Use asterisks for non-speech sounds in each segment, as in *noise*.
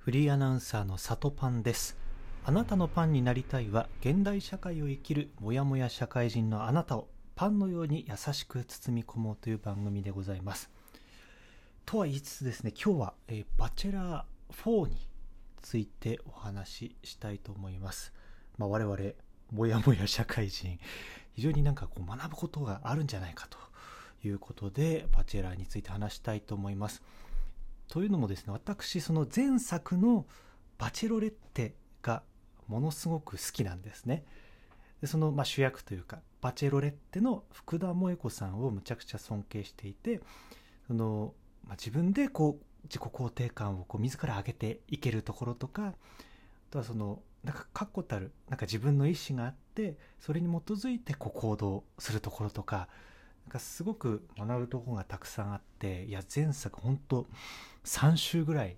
フリーアナウンサーの里パンです。あなたのパンになりたいは現代社会を生きるモヤモヤ社会人のあなたをパンのように優しく包み込もうという番組でございます。とは言いつつですね今日は、えーバチェラー4についてお話ししたいと思います、まあ、我々モヤモヤ社会人。非常になんかこう学ぶことがあるんじゃないかということでバチェラーについて話したいと思います。というのもですね私その前作の「バチェロレッテ」がものすごく好きなんですね。でその、まあ、主役というかバチェロレッテの福田萌子さんをむちゃくちゃ尊敬していてその、まあ、自分でこう自己肯定感をこう自ら上げていけるところとかあとはそのなんか確固たるなんか自分の意思があってそれに基づいてこう行動するところとかなんかすごく学ぶとこがたくさんあっていや前作本当3週ぐらい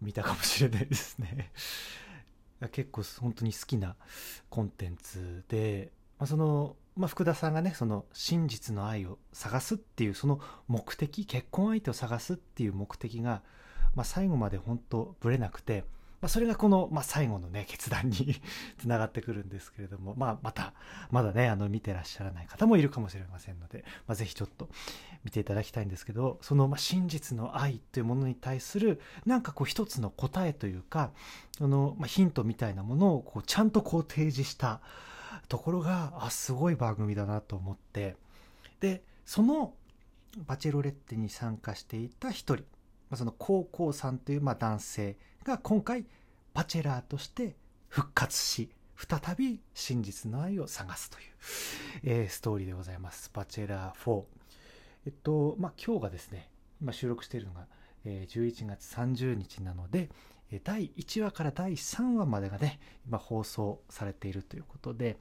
見たかもしれないですね。*laughs* 結構本当に好きなコンテンツで、まあ、その、まあ、福田さんがねその真実の愛を探すっていうその目的結婚相手を探すっていう目的が、まあ、最後まで本当ぶれなくて、まあ、それがこの、まあ、最後のね決断に *laughs* つながってくるんですけれども、まあ、またまだねあの見てらっしゃらない方もいるかもしれませんので、まあ、ぜひちょっと見ていただきたいんですけどその、まあ、真実の愛というものに対するなんかこう一つの答えというかその、まあ、ヒントみたいなものをこうちゃんとこう提示したところがあすごい番組だなと思ってでそのバチェロレッテに参加していた一人、まあ、その高校さんというまあ男性が今回バチェラーとして復活し再び真実の愛を探すという、えーストーリーでございます。バチェラー4。えっと、まあ、今日がですね、今収録しているのが、えー11月30日なので、え第1話から第3話までがね、今放送されているということで、えっ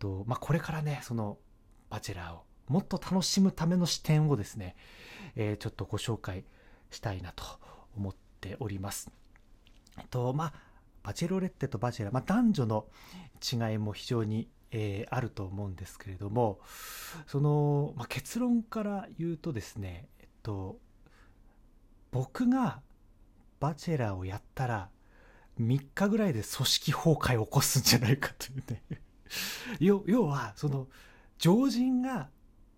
と、まあ、これからね、その、バチェラーをもっと楽しむための視点をですね、えーちょっとご紹介したいなと思っております。えっと、まあ、バチェロレッテとバチェラ、まあ、男女の違いも非常に、えーあると思うんですけれども、その、まあ、結論から言うとですね、えっと、僕がバチェラーをやったら、3日ぐらいで組織崩壊を起こすんじゃないかというね。*laughs* 要要は、その、常人が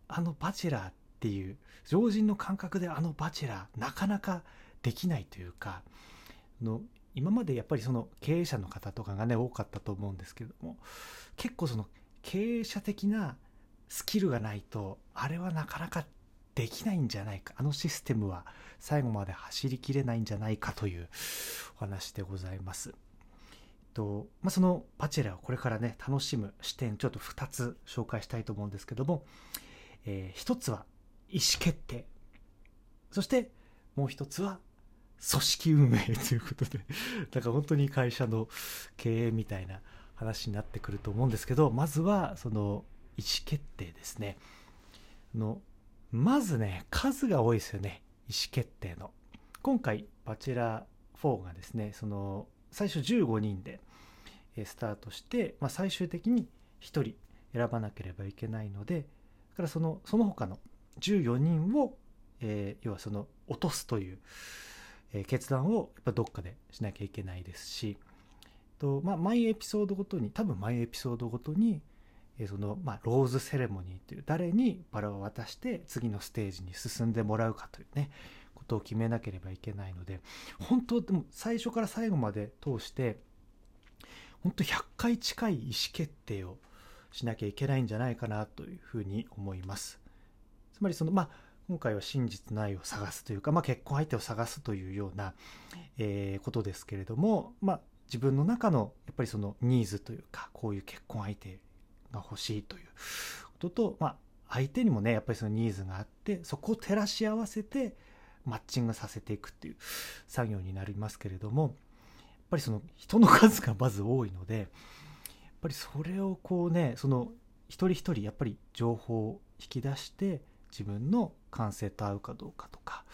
あのバチェラーっていう、常人の感覚であのバチェラー、なかなかできないというか、あの今までやっぱりその経営者の方とかがね多かったと思うんですけども結構その経営者的なスキルがないとあれはなかなかできないんじゃないかあのシステムは最後まで走りきれないんじゃないかというお話でございます。えっとまあ、そのバチェラーをこれからね楽しむ視点ちょっと2つ紹介したいと思うんですけども、え1つは意思決定そしてもう1つは組織運営ということで、*laughs* なんか本当に会社の経営みたいな話になってくると思うんですけど、まずはその意思決定ですね。のまずね、数が多いですよね、意思決定の。今回、バチェラー4がですね、その最初15人でスタートして、まあ、最終的に1人選ばなければいけないので、だからそのその他の14人を、えー要はその落とすという、えー決断をやっぱどっかでしなきゃいけないですしと、まあ、毎エピソードごとに多分毎エピソードごとに、えーその、まあ、ローズセレモニーという誰にバラを渡して次のステージに進んでもらうかというねことを決めなければいけないので本当でも最初から最後まで通して本当100回近い意思決定をしなきゃいけないんじゃないかなというふうに思います。つまりそのまあ今回は真実の愛を探すというか、まあ、結婚相手を探すというような、えーことですけれども、まあ、自分の中のやっぱりそのニーズというかこういう結婚相手が欲しいということと、まあ、相手にもねやっぱりそのニーズがあってそこを照らし合わせてマッチングさせていくっていう作業になりますけれどもやっぱりその人の数がまず多いのでやっぱりそれをこうねその一人一人やっぱり情報を引き出して自分の感性と合うかどうかとか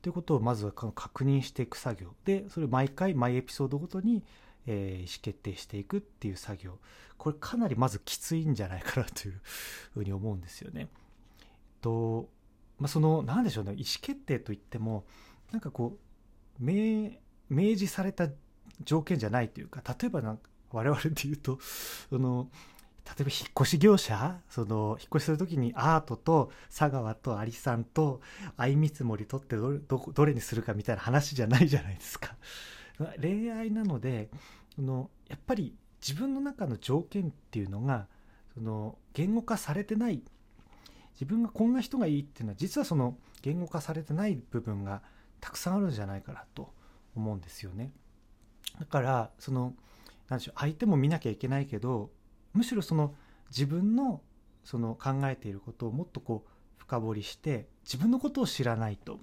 ということをまずは確認していく作業。でそれを毎回毎エピソードごとに、えー意思決定していくっていう作業。これかなりまずきついんじゃないかなというふうに思うんですよね。とまあ、その何でしょうね。意思決定といってもなんかこう明示された条件じゃないというか例えばなんか我々で言うとその例えば引っ越し業者その引っ越しする時にアートと佐川とアリさんと相見積もり取ってどれどれにするかみたいな話じゃないじゃないですか。恋愛なのでそのやっぱり自分の中の条件っていうのがその言語化されてない自分がこんな人がいいっていうのは実はその言語化されてない部分がたくさんあるんじゃないかなと思うんですよね。だからその何でしょう相手も見なきゃいけないけどむしろその自分のその考えていることをもっとこう深掘りして自分のことを知らないとや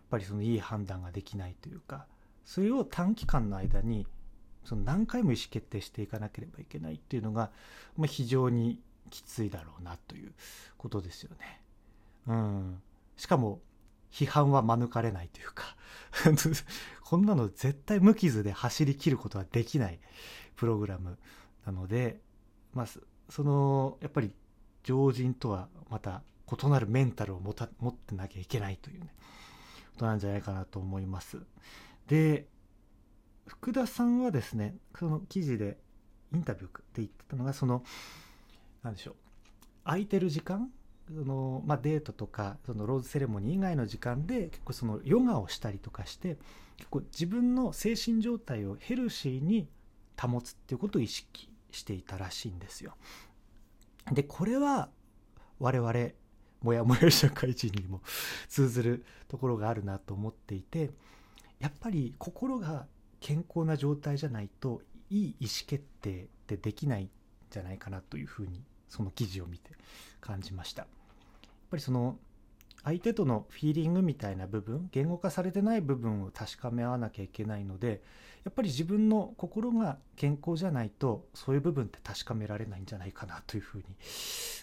っぱりそのいい判断ができないというかそれを短期間の間にその何回も意思決定していかなければいけないっていうのが、まあ、非常にきついだろうなということですよね。うん、しかも批判は免れないというか *laughs* こんなの絶対無傷で走り切ることはできないプログラムなのでまあ、そのやっぱり常人とはまた異なるメンタルを持た持ってなきゃいけないというねことなんじゃないかなと思います。で福田さんはですねその記事でインタビューで言ってたのがその何でしょう空いてる時間その、まあ、デートとかそのローズセレモニー以外の時間で結構そのヨガをしたりとかして結構自分の精神状態をヘルシーに保つっていうことを意識していたらしいんですよ。でこれは我々もやもや社会人にも通ずるところがあるなと思っていてやっぱり心が健康な状態じゃないといい意思決定ってできないんじゃないかなというふうにその記事を見て感じました。やっぱりその相手とのフィーリングみたいな部分言語化されてない部分を確かめ合わなきゃいけないのでやっぱり自分の心が健康じゃないとそういう部分って確かめられないんじゃないかなというふうに、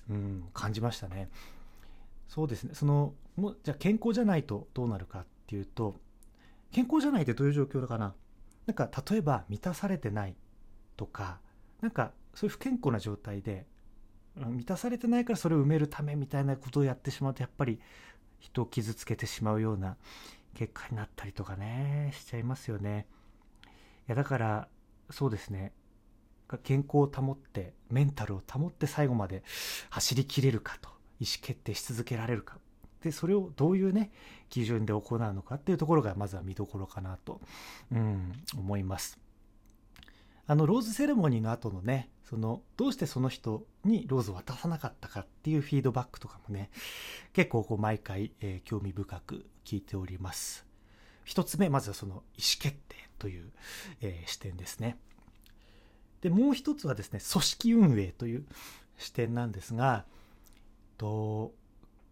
うん、感じましたね。そうですねそのもじゃあ健康じゃないとどうなるかっていうと健康じゃないってどういう状況だかななんか例えば満たされてないとかなんかそういう不健康な状態で満たされてないからそれを埋めるためみたいなことをやってしまうとやっぱり人を傷つけてしまうような結果になったりとかねしちゃいますよね。いやだからそうですね。健康を保ってメンタルを保って最後まで走りきれるかと意思決定し続けられるか。でそれをどういうね基準で行うのかっていうところがまずは見どころかなと、うん、思います。あのローズセレモニーの後のねそのどうしてその人にローズを渡さなかったかっていうフィードバックとかもね結構こう毎回、えー、興味深く聞いております。一つ目まずはその意思決定という、えー、視点ですね。でもう一つはですね組織運営という視点なんですがと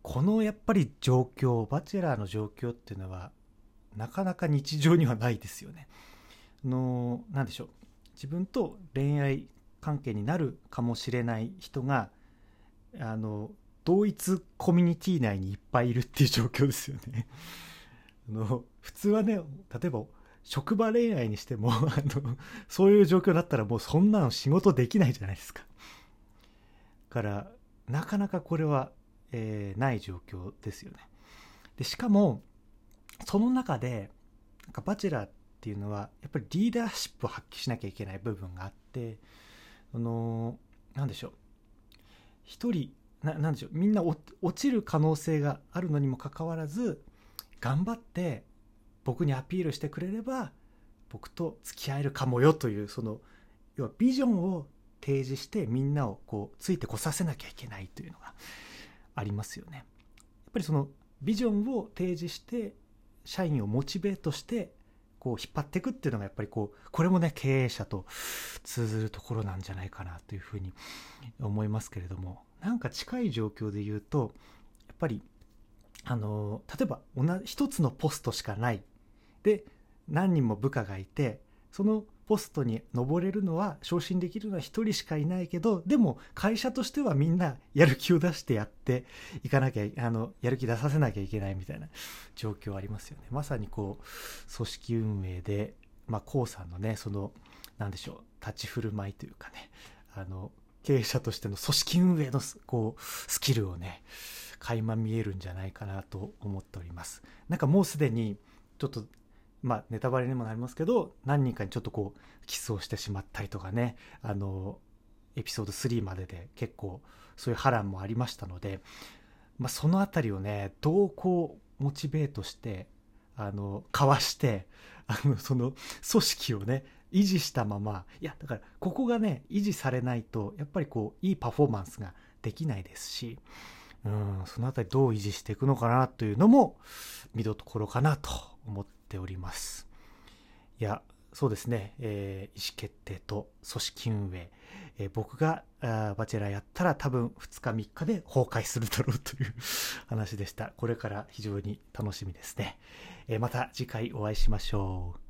このやっぱり状況バチェラーの状況っていうのはなかなか日常にはないですよね。の何でしょう。自分と恋愛関係になるかもしれない人があの同一コミュニティ内にいっぱいいるっていう状況ですよね。*laughs* あの普通はね例えば職場恋愛にしても *laughs* あのそういう状況だったらもうそんなの仕事できないじゃないですか。からなかなかこれは、えー、ない状況ですよね。でしかもその中でなんかバチェラーってていうのはやっぱりリーダーシップを発揮しなきゃいけない部分があってあの何でしょう一人ななんでしょうみんな落ちる可能性があるのにもかかわらず頑張って僕にアピールしてくれれば僕と付き合えるかもよというその要はビジョンを提示してみんなをこうついてこさせなきゃいけないというのがありますよね。やっぱりそのビジョンを提示して社員をモチベートしてこう引っ張っていくっていうのがやっぱりこうこれもね経営者と通ずるところなんじゃないかなというふうに思いますけれどもなんか近い状況で言うとやっぱりあの例えば同じ一つのポストしかない。で何人も部下がいてそのポストに登れるのは昇進できるのは1人しかいないけどでも会社としてはみんなやる気を出してやっていかなきゃあのやる気出させなきゃいけないみたいな状況ありますよね。まさにこう組織運営でまあ k さんのねそのなんでしょう立ち振る舞いというかねあの経営者としての組織運営のこうスキルをね垣間見えるんじゃないかなと思っております。なんかもうすでにちょっとまあネタバレにもなりますけど何人かにちょっとこうキスをしてしまったりとかね。あのエピソード3までで結構そういう波乱もありましたので、まあ、その辺りをねどうこうモチベートしてあのかわしてあのその組織をね維持したままいやだからここがね維持されないとやっぱりこういいパフォーマンスができないですしうんその辺りどう維持していくのかなというのも見どころかなと思ってっております。いやそうですね、えー、意思決定と組織運営、えー、僕があバチェラーやったら多分2日3日で崩壊するだろうという *laughs* 話でした。これから非常に楽しみですね、えー、また次回お会いしましょう。